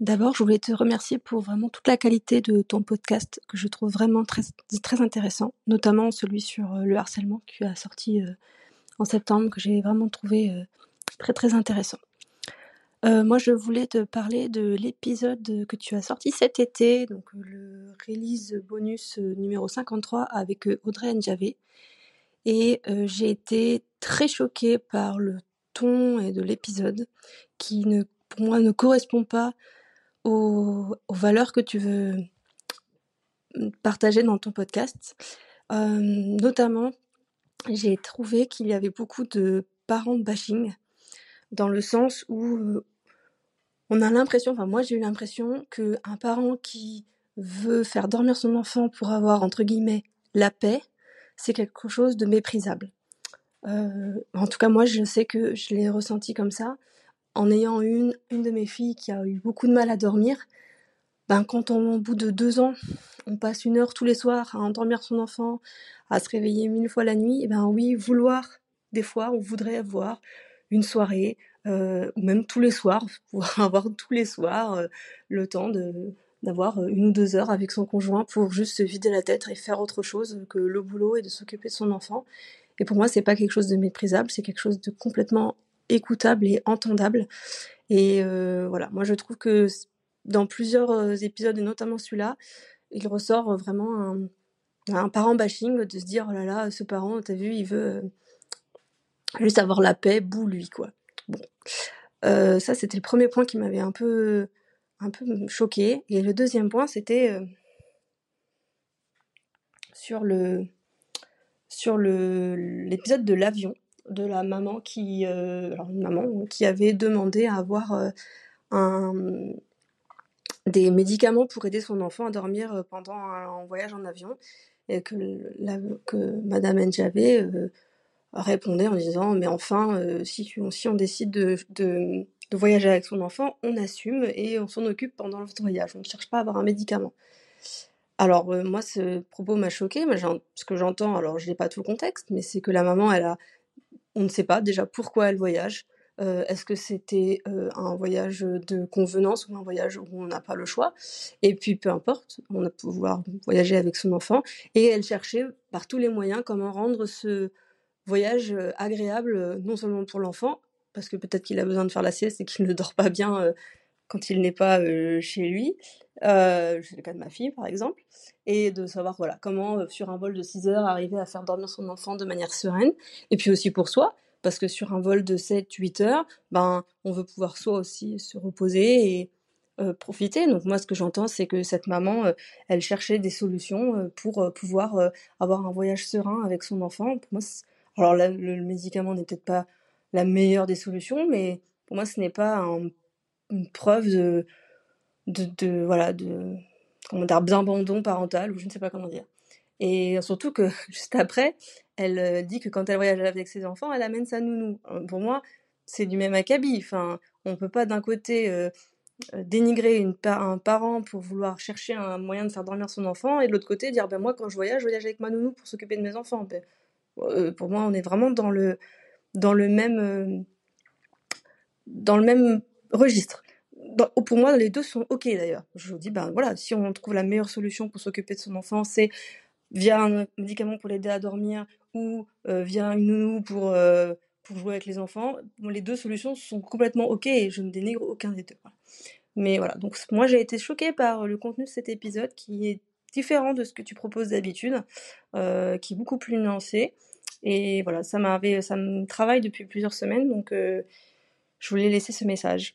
D'abord, je voulais te remercier pour vraiment toute la qualité de ton podcast que je trouve vraiment très, très intéressant, notamment celui sur euh, le harcèlement qui a sorti euh, en septembre, que j'ai vraiment trouvé euh, très très intéressant. moi, je voulais te parler de l'épisode que tu as sorti cet été, donc le release bonus numéro 53 avec Audrey Njavé. Et j'ai été très choquée par le ton et de l'épisode qui pour moi, ne correspond pas aux, valeurs que tu veux partager dans ton podcast. Euh, notamment, j'ai trouvé qu'il y avait beaucoup de parents bashing, dans le sens où euh, on a l'impression, enfin moi j'ai eu l'impression qu'un parent qui veut faire dormir son enfant pour avoir, entre guillemets, la paix, c'est quelque chose de méprisable. Euh, en tout cas, moi, je sais que je l'ai ressenti comme ça en ayant une, une de mes filles qui a eu beaucoup de mal à dormir, ben quand on, au bout de deux ans, on passe une heure tous les soirs à endormir son enfant, à se réveiller mille fois la nuit, et ben oui, vouloir, des fois, on voudrait avoir une soirée, euh, ou même tous les soirs, pouvoir avoir tous les soirs euh, le temps de d'avoir une ou deux heures avec son conjoint pour juste se vider la tête et faire autre chose que le boulot et de s'occuper de son enfant. Et pour moi, c'est pas quelque chose de méprisable, c'est quelque chose de complètement écoutable et entendable. Et euh, voilà, moi je trouve que dans plusieurs euh, épisodes, et notamment celui-là, il ressort vraiment un, parent bashing de se dire oh là là, ce parent, t'as vu, il veut juste avoir la paix, bouh lui quoi. Bon, euh, ça c'était le premier point qui m'avait un peu, un peu choqué. Et le deuxième point, c'était sur le sur l'épisode de l'avion de la maman qui, euh, alors une maman qui avait demandé à avoir euh, un, des médicaments pour aider son enfant à dormir euh, pendant un, voyage en avion. Et que, que Madame Njavé répondait en disant mais enfin si, si on décide de, de, de, voyager avec son enfant on assume et on s'en occupe pendant notre voyage. On ne cherche pas à avoir un médicament. Alors moi ce propos m'a choqué ce que j'entends alors je n'ai pas tout le contexte mais c'est que la maman elle a on ne sait pas déjà pourquoi elle voyage. Euh, est-ce que c'était euh, un voyage de convenance ou un voyage où on n'a pas le choix? Et puis peu importe, on a pouvoir voyager avec son enfant. Et elle cherchait par tous les moyens comment rendre ce voyage euh, agréable, non seulement pour l'enfant, parce que peut-être qu'il a besoin de faire la sieste et qu'il ne dort pas bien quand il n'est pas chez lui. C'est le cas de ma fille par exemple. Et de savoir voilà comment sur un vol de 6 heures arriver à faire dormir son enfant de manière sereine. Et puis aussi pour soi, parce que sur un vol de 7-8 heures, ben, on veut pouvoir soi aussi se reposer et profiter. Donc moi, ce que j'entends, c'est que cette maman, elle cherchait des solutions pour pouvoir avoir un voyage serein avec son enfant. Pour moi, alors là, le, médicament n'est peut-être pas la meilleure des solutions, mais pour moi, ce n'est pas un une preuve de, de, voilà, de, comment dire, d'abandon parental, ou je ne sais pas comment dire. Et surtout que, juste après, elle euh, dit que quand elle voyage avec ses enfants, elle amène sa nounou. Euh, pour moi, c'est du même acabit. Enfin, on peut pas d'un côté euh, dénigrer une un parent pour vouloir chercher un moyen de faire dormir son enfant, et de l'autre côté dire ben moi quand je voyage, je voyage avec ma nounou pour s'occuper de mes enfants. Ben, pour moi, on est vraiment dans le dans le même dans le même registre. Pour moi, les deux sont ok d'ailleurs. Je vous dis ben voilà, si on trouve la meilleure solution pour s'occuper de son enfant, c'est via un médicament pour l'aider à dormir ou via une nounou pour pour jouer avec les enfants. les deux solutions sont complètement ok et je ne dénigre aucun des deux. Mais voilà, donc moi j'ai été choquée par le contenu de cet épisode qui est différent de ce que tu proposes d'habitude, euh, qui est beaucoup plus nuancé. Et voilà, ça ça me travaille depuis plusieurs semaines, donc euh, je voulais laisser ce message.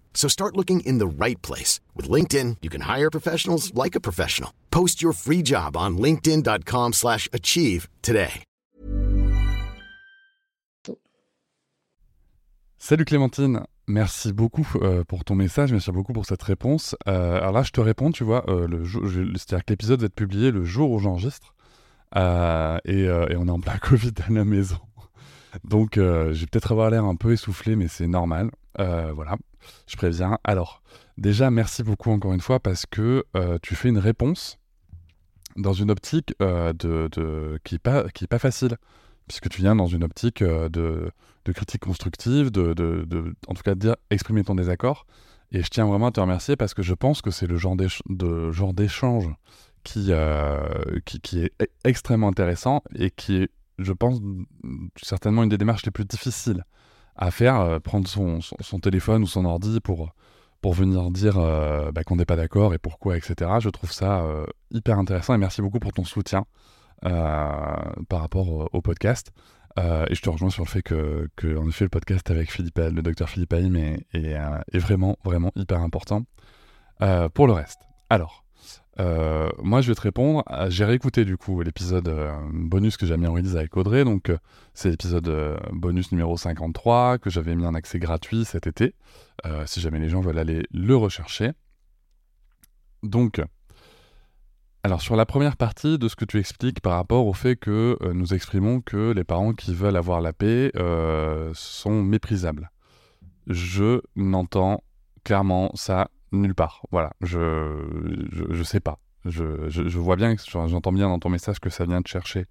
So start looking in the right place. With LinkedIn, you can hire professionals like a professional. Post your free job on linkedin.com slash achieve today. Salut Clémentine Merci beaucoup euh, pour ton message, merci beaucoup pour cette réponse. Euh, alors là, je te réponds, tu vois, euh, c'est-à-dire que l'épisode va être publié le jour où j'enregistre, et, et, on est en plein Covid à la maison. Donc, je vais peut-être avoir l'air un peu essoufflé, mais c'est normal. Voilà, je préviens. Alors, déjà, merci beaucoup encore une fois parce que tu fais une réponse dans une optique de, de, qui n'est pas, pas facile puisque tu viens dans une optique euh, de, critique constructive, de, en tout cas de dire exprimer ton désaccord. Et je tiens vraiment à te remercier parce que je pense que c'est le genre d'échange qui, euh, qui, qui, est e-, extrêmement intéressant et qui est, je pense, certainement une des démarches les plus difficiles à faire, euh, prendre son, téléphone ou son ordi pour, pour venir dire bah, qu'on n'est pas d'accord et pourquoi, etc. Je trouve ça hyper intéressant et merci beaucoup pour ton soutien. Euh, par rapport au, podcast. Euh, et je te rejoins sur le fait que, que en effet, le podcast avec Philippe, le docteur Philippe Haïm euh, est, vraiment, vraiment hyper important pour le reste. Alors, moi, je vais te répondre. J'ai réécouté du coup l'épisode bonus que j'ai mis en release avec Audrey. Donc, c'est l'épisode bonus numéro 53 que j'avais mis en accès gratuit cet été. si jamais les gens veulent aller le rechercher. Donc, alors sur la première partie de ce que tu expliques par rapport au fait que euh, nous exprimons que les parents qui veulent avoir la paix euh, sont méprisables. Je n'entends clairement ça nulle part. Voilà, je, je, sais pas. Je, je, vois bien, j'entends bien dans ton message que ça vient de chercher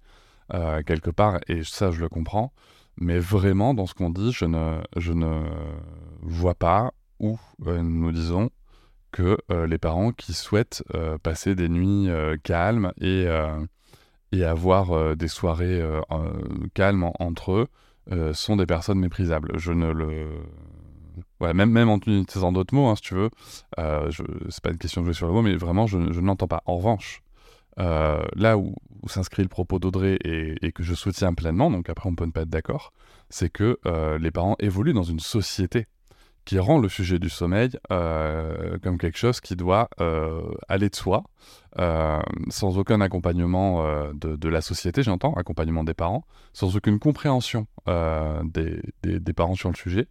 euh, quelque part, et ça je le comprends. Mais vraiment, dans ce qu'on dit, je ne, je ne vois pas où nous disons que euh, les parents qui souhaitent euh, passer des nuits euh, calmes et, et avoir des soirées calmes entre eux sont des personnes méprisables. Je ne le... Même, en utilisant d'autres mots, hein, si tu veux, je... c'est pas une question de jouer sur le mot, mais vraiment, je, je ne l'entends pas. En revanche, là où, s'inscrit le propos d'Audrey et, que je soutiens pleinement, donc après on peut ne pas être d'accord, c'est que les parents évoluent dans une société qui rend le sujet du sommeil euh, comme quelque chose qui doit euh, aller de soi, euh, sans aucun accompagnement de, la société, j'entends, accompagnement des parents, sans aucune compréhension des, parents sur le sujet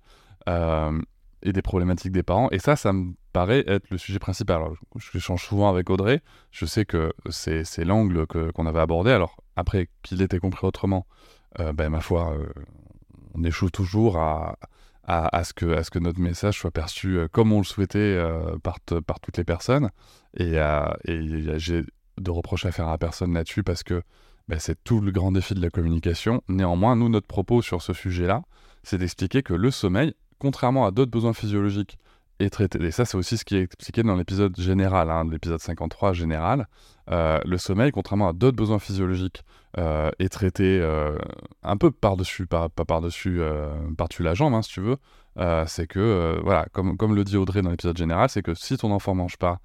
et des problématiques des parents. Et ça, ça me paraît être le sujet principal. Alors, je change souvent avec Audrey, je sais que c'est l'angle qu'on avait abordé. Alors, après qu'il était compris autrement, ben, ma foi, on échoue toujours à à, ce que, à ce que notre message soit perçu euh, comme on le souhaitait euh, par, toutes les personnes. Et, euh, j'ai de reproches à faire à personne là-dessus parce que bah, c'est tout le grand défi de la communication. Néanmoins, nous, notre propos sur ce sujet-là, c'est d'expliquer que le sommeil, contrairement à d'autres besoins physiologiques, est traité. Et ça, c'est aussi ce qui est expliqué dans l'épisode général, hein, l'épisode 53 général. le sommeil, contrairement à d'autres besoins physiologiques, euh, est traité euh, un peu par-dessus, pas par-dessus, euh, par-dessus la jambe, hein, si tu veux. c'est que, voilà, comme, comme le dit Audrey dans l'épisode général, c'est que si ton enfant mange pas,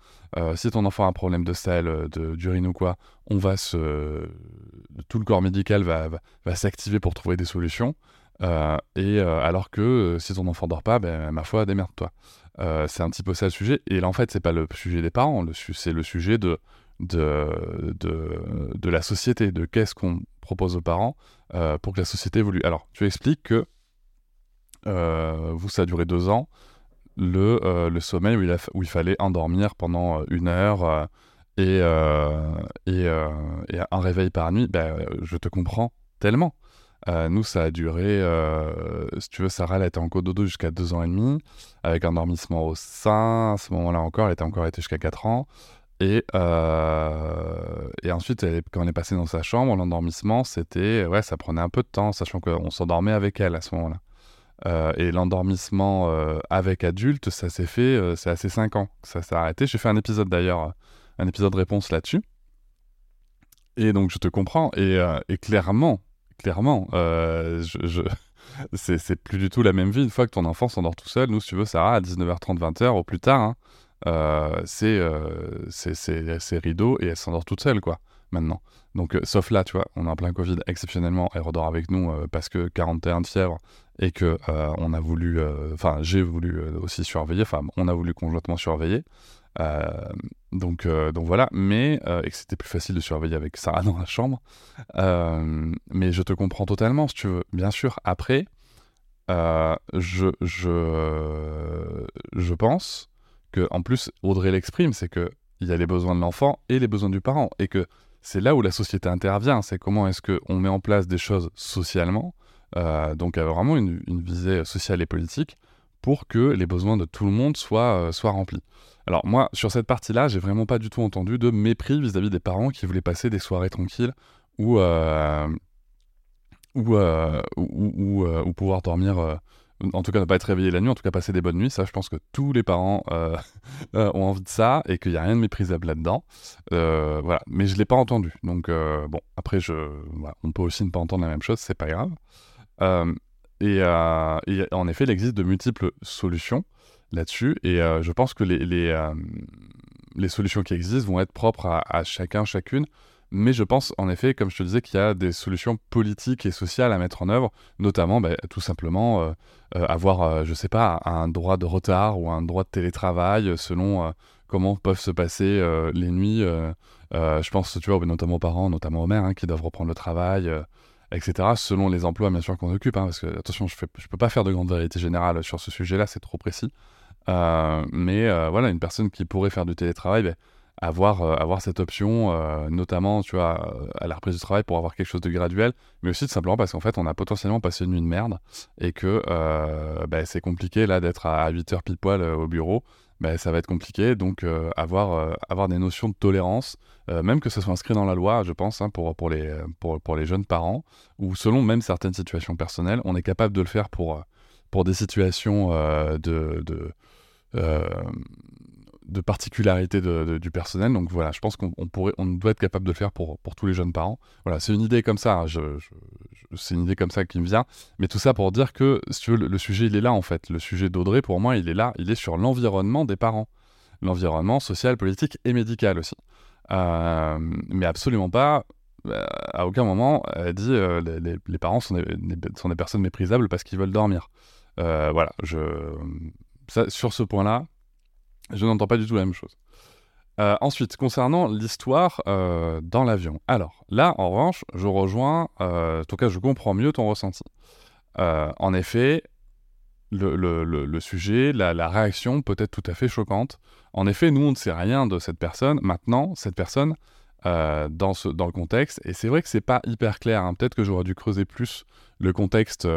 si ton enfant a un problème de sel, d'urine ou quoi, on va se. Tout le corps médical va, va, s'activer pour trouver des solutions. Et alors que si ton enfant dort pas, ben, ma foi, démerde-toi. Euh, c'est un petit peu ça le sujet. Et là, en fait, c'est pas le sujet des parents, c'est le sujet de, de, de, la société, de qu'est-ce qu'on propose aux parents euh, pour que la société évolue. Alors, tu expliques que euh, vous, ça a duré deux ans, le, le sommeil où il, où il, fallait endormir pendant une heure et, et, et, un réveil par nuit. Ben, je te comprends tellement. Euh, nous, ça a duré, euh, si tu veux, Sarah, elle était en cododo jusqu'à 2 ans et demi, avec un dormissement au sein. À ce moment-là encore, elle était encore été jusqu'à 4 ans. Et, euh, et ensuite, quand on est passé dans sa chambre, l'endormissement, c'était, ouais, ça prenait un peu de temps, sachant qu'on s'endormait avec elle à ce moment-là. et l'endormissement avec adulte, ça s'est fait, c'est assez 5 ans ça s'est arrêté. J'ai fait un épisode d'ailleurs, un épisode réponse là-dessus. Et donc, je te comprends. Et clairement, clairement. Euh, je, c'est plus du tout la même vie une fois que ton enfant s'endort tout seul. Nous, si tu veux, Sarah, à 19h30, 20h au plus tard, hein, euh, euh, c'est rideau et elle s'endort toute seule, quoi, maintenant. Donc, sauf là, tu vois, on est en plein Covid, exceptionnellement, elle redort avec nous parce que 41 de fièvre et que on a voulu, enfin, j'ai voulu aussi surveiller, enfin, on a voulu conjointement surveiller. Euh, donc, euh, donc voilà, mais euh, et que c'était plus facile de surveiller avec Sarah dans la chambre. mais je te comprends totalement, si tu veux. Bien sûr, après, je, je, je pense que, en plus, Audrey l'exprime, c'est que il y a les besoins de l'enfant et les besoins du parent, et que c'est là où la société intervient. C'est comment est-ce qu'on met en place des choses socialement, donc vraiment une, une, visée sociale et politique, pour que les besoins de tout le monde soient, soient remplis. Alors moi, sur cette partie-là, j'ai vraiment pas du tout entendu de mépris vis-à-vis des parents qui voulaient passer des soirées tranquilles ou, euh, euh, ou, euh, ou, pouvoir dormir, en tout cas ne pas être réveillé la nuit, en tout cas passer des bonnes nuits. Ça, je pense que tous les parents ont envie de ça et qu'il n'y a rien de méprisable là-dedans. voilà, mais je l'ai pas entendu. Donc bon, après, je, on peut aussi ne pas entendre la même chose, c'est pas grave. Et, et, en effet, il existe de multiples solutions là-dessus. Et euh, je pense que euh, les, solutions qui existent vont être propres à, chacun, chacune. Mais je pense en effet, comme je te disais, qu'il y a des solutions politiques et sociales à mettre en œuvre, notamment bah, tout simplement euh, avoir, je sais pas, un droit de retard ou un droit de télétravail selon comment peuvent se passer les nuits. je pense, tu vois, notamment aux parents, notamment aux mères, hein, qui doivent reprendre le travail etc., selon les emplois bien sûr qu'on occupe, hein, parce que attention, je ne peux pas faire de grande vérité générale sur ce sujet-là, c'est trop précis. Euh, mais euh, voilà, une personne qui pourrait faire du télétravail, ben, avoir, euh, avoir cette option, notamment tu vois, à la reprise du travail pour avoir quelque chose de graduel, mais aussi tout simplement parce qu'en fait, on a potentiellement passé une nuit de merde et que ben, c'est compliqué là d'être à 8 heures pile poil au bureau. Ben, ça va être compliqué, donc avoir, avoir des notions de tolérance, même que ce soit inscrit dans la loi, je pense, hein, pour, pour, les, pour, pour, les jeunes parents, ou selon même certaines situations personnelles, on est capable de le faire pour, pour des situations de, de euh, de particularité du personnel. Donc voilà, je pense qu'on pourrait, on doit être capable de le faire pour, pour tous les jeunes parents. Voilà, c'est une idée comme ça. Hein. C'est une idée comme ça qui me vient. Mais tout ça pour dire que, le, sujet, il est là en fait. Le sujet d'Audrey, pour moi, il est là. Il est sur l'environnement des parents. L'environnement social, politique et médical aussi. Euh, mais absolument pas. Euh, à aucun moment, elle dit les, les, parents sont des, sont des personnes méprisables parce qu'ils veulent dormir. voilà, je, sur ce point-là, je n'entends pas du tout la même chose. Euh, ensuite, concernant l'histoire euh, dans l'avion. Alors, là, en revanche, je rejoins, euh, en tout cas, je comprends mieux ton ressenti. en effet, le, sujet, la, réaction peut être tout à fait choquante. En effet, nous, on ne sait rien de cette personne. Maintenant, cette personne, dans, le contexte, et c'est vrai que c'est pas hyper clair, hein. peut-être que j'aurais dû creuser plus le contexte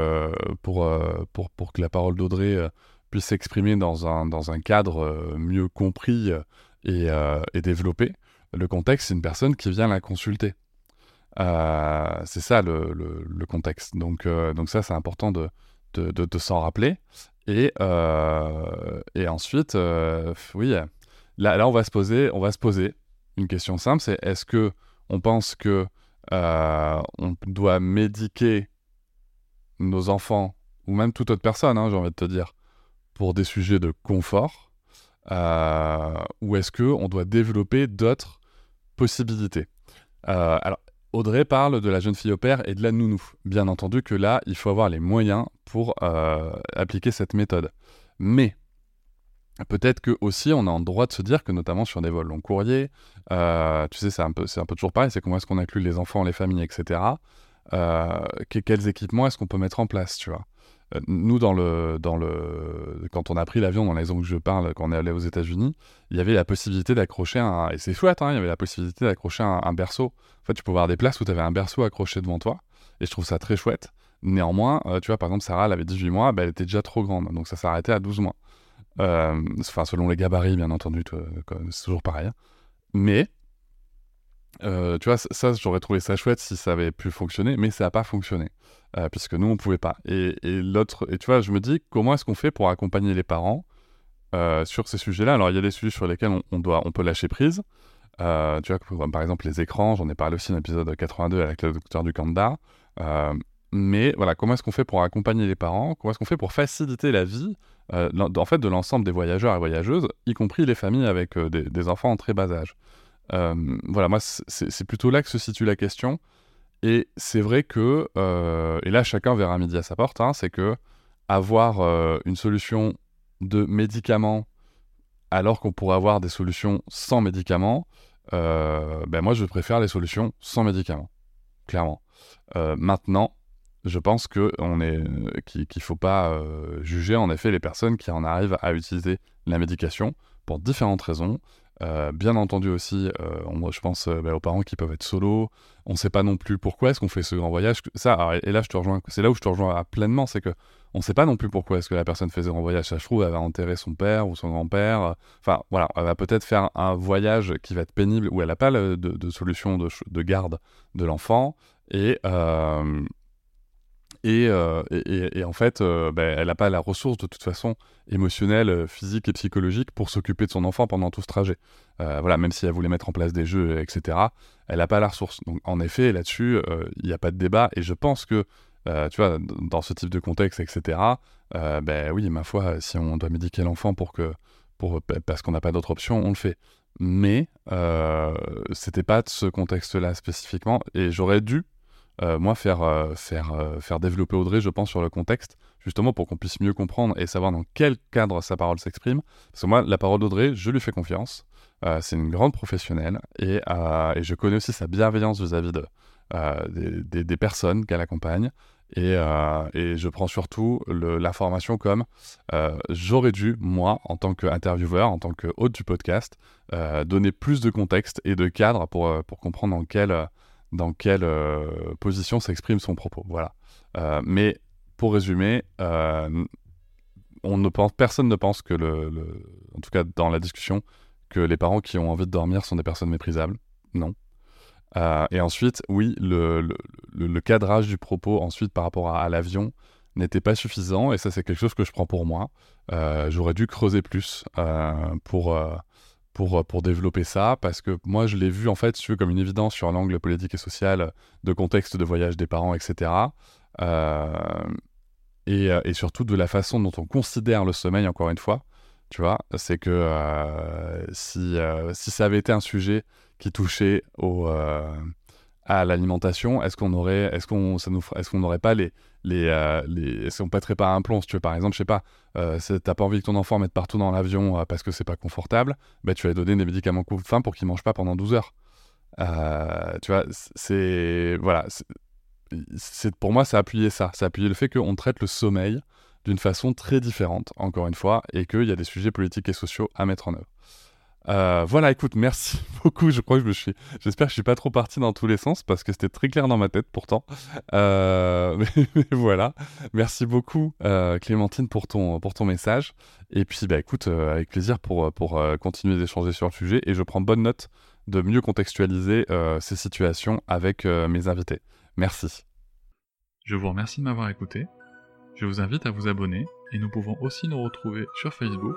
pour, que la parole d'Audrey puisse s'exprimer dans un, cadre mieux compris euh, euh, et, développé. Le contexte, c'est une personne qui vient la consulter. c'est ça le, contexte. Donc, donc ça, c'est important de, de, s'en rappeler. Et, et ensuite, oui, là, là, on va se poser, on va se poser une question simple, c'est est-ce que on pense que on doit médiquer nos enfants ou même toute autre personne, hein, j'ai envie de te dire, pour des sujets de confort? euh, ou est-ce qu'on doit développer d'autres possibilités? Euh, Alors, Audrey parle de la jeune fille au père et de la nounou. Bien entendu que là, il faut avoir les moyens pour euh, appliquer cette méthode. Mais peut-être que aussi on a le droit de se dire que notamment sur des vols long courriers, euh, tu sais, c'est un, peu, un peu toujours pareil, c'est comment est-ce qu'on inclut les enfants, les familles, etc. Euh, quels équipements est-ce qu'on peut mettre en place, tu vois? euh, nous, dans le, dans le, quand on a pris l'avion dans les que je parle, quand on est allé aux États-Unis, il y avait la possibilité d'accrocher un. Et c'est chouette, hein, il y avait la possibilité d'accrocher un, berceau. En fait, tu pouvais avoir des places où tu avais un berceau accroché devant toi. Et je trouve ça très chouette. Néanmoins, tu vois, par exemple, Sarah, elle avait 18 mois, bah, elle était déjà trop grande. Donc ça s'arrêtait à 12 mois. Euh, enfin, selon les gabarits, bien entendu, c'est toujours pareil. Hein. Mais, euh, tu vois, ça, j'aurais trouvé ça chouette si ça avait pu fonctionner, mais ça n'a pas fonctionné, euh, puisque nous, on pouvait pas. Et, l'autre, et tu vois, je me dis, comment est-ce qu'on fait pour accompagner les parents sur ces sujets-là? Alors, il y a des sujets sur lesquels on, on peut lâcher prise. tu vois, par exemple, les écrans, j'en ai parlé aussi dans l'épisode 82 avec le docteur du Kanda. mais voilà, comment est-ce qu'on fait pour accompagner les parents? Comment est-ce qu'on fait pour faciliter la vie euh, en fait, de l'ensemble des voyageurs et voyageuses, y compris les familles avec euh, des, enfants en très bas âge? Euh, voilà, moi, c'est plutôt là que se situe la question. Et c'est vrai que, et là, chacun verra midi à sa porte, hein, c'est que avoir une solution de médicaments alors qu'on pourrait avoir des solutions sans médicaments, ben moi, je préfère les solutions sans médicaments, clairement. maintenant, je pense qu'il ne faut pas euh, juger en effet les personnes qui en arrivent à utiliser la médication pour différentes raisons. Euh, bien entendu aussi, euh, je pense bah, aux parents qui peuvent être solo. On ne sait pas non plus pourquoi est-ce qu'on fait ce grand voyage. Ça, et là je te rejoins. C'est là où je te rejoins pleinement, c'est que on ne sait pas non plus pourquoi est-ce que la personne fait ce grand voyage. Ça, je trouve, elle va enterrer son père ou son grand-père. Enfin, voilà, elle va peut-être faire un voyage qui va être pénible où elle n'a pas de, solution de, de, garde de l'enfant et euh, et, et, en fait, euh, ben, elle n'a pas la ressource de toute façon émotionnelle, euh, physique et psychologique pour s'occuper de son enfant pendant tout ce trajet. voilà, même si elle voulait mettre en place des jeux, etc., elle n'a pas la ressource. Donc en effet, là-dessus, il n'y a pas de débat. Et je pense que, tu vois, dans ce type de contexte, etc., ben oui, ma foi, si on doit médiquer l'enfant pour que, pour, parce qu'on n'a pas d'autre option, on le fait. Mais c'était pas de ce contexte-là spécifiquement. Et j'aurais dû euh, moi, faire, euh, faire, euh, faire développer Audrey, je pense, sur le contexte, justement pour qu'on puisse mieux comprendre et savoir dans quel cadre sa parole s'exprime. Parce que moi, la parole d'Audrey, je lui fais confiance. c'est une grande professionnelle et, et, je connais aussi sa bienveillance vis-à-vis de, des, des, personnes qu'elle accompagne. Et, et, je prends surtout l'information comme j'aurais dû, moi, en tant qu'intervieweur, en tant que hôte du podcast, donner plus de contexte et de cadre pour, pour comprendre dans quel dans quelle euh, position s'exprime son propos. Voilà. Euh, mais pour résumer, euh, on ne pense, personne ne pense que, le, en tout cas dans la discussion, que les parents qui ont envie de dormir sont des personnes méprisables. Non. et ensuite, oui, le, cadrage du propos ensuite par rapport à, l'avion n'était pas suffisant, et ça c'est quelque chose que je prends pour moi. J'aurais dû creuser plus pour, pour, euh, pour développer ça, parce que moi, je l'ai vu, en fait, tu comme une évidence sur l'angle politique et social de contexte de voyage des parents, etc. Euh, et, euh, et, surtout de la façon dont on considère le sommeil, encore une fois. Tu vois, c'est que si, si ça avait été un sujet qui touchait au, à l'alimentation, est-ce qu'on aurait, est-ce qu'on, ça nous, est-ce qu'on n'aurait pas les, les, euh, les est-ce qu'on pèterait pas un plomb, si tu veux, par exemple, je sais pas, euh, t'as pas envie que ton enfant mette partout dans l'avion euh, parce que c'est pas confortable, bah, tu vas lui donner des médicaments coupe-faim pour qu'il mange pas pendant 12 heures. Euh, tu vois, c'est, voilà, c'est, pour moi, ça a appuyé ça, ça a appuyé le fait qu'on traite le sommeil d'une façon très différente, encore une fois, et qu'il y a des sujets politiques et sociaux à mettre en œuvre. Euh, voilà, écoute, merci beaucoup. Je crois que je me suis. J'espère que je suis pas trop parti dans tous les sens parce que c'était très clair dans ma tête pourtant. Euh, mais, voilà. Merci beaucoup, euh, Clémentine, pour ton, pour ton message. Et puis, bah, écoute, avec plaisir pour, pour continuer d'échanger sur le sujet. Et je prends bonne note de mieux contextualiser ces situations avec mes invités. Merci. Je vous remercie de m'avoir écouté. Je vous invite à vous abonner et nous pouvons aussi nous retrouver sur Facebook,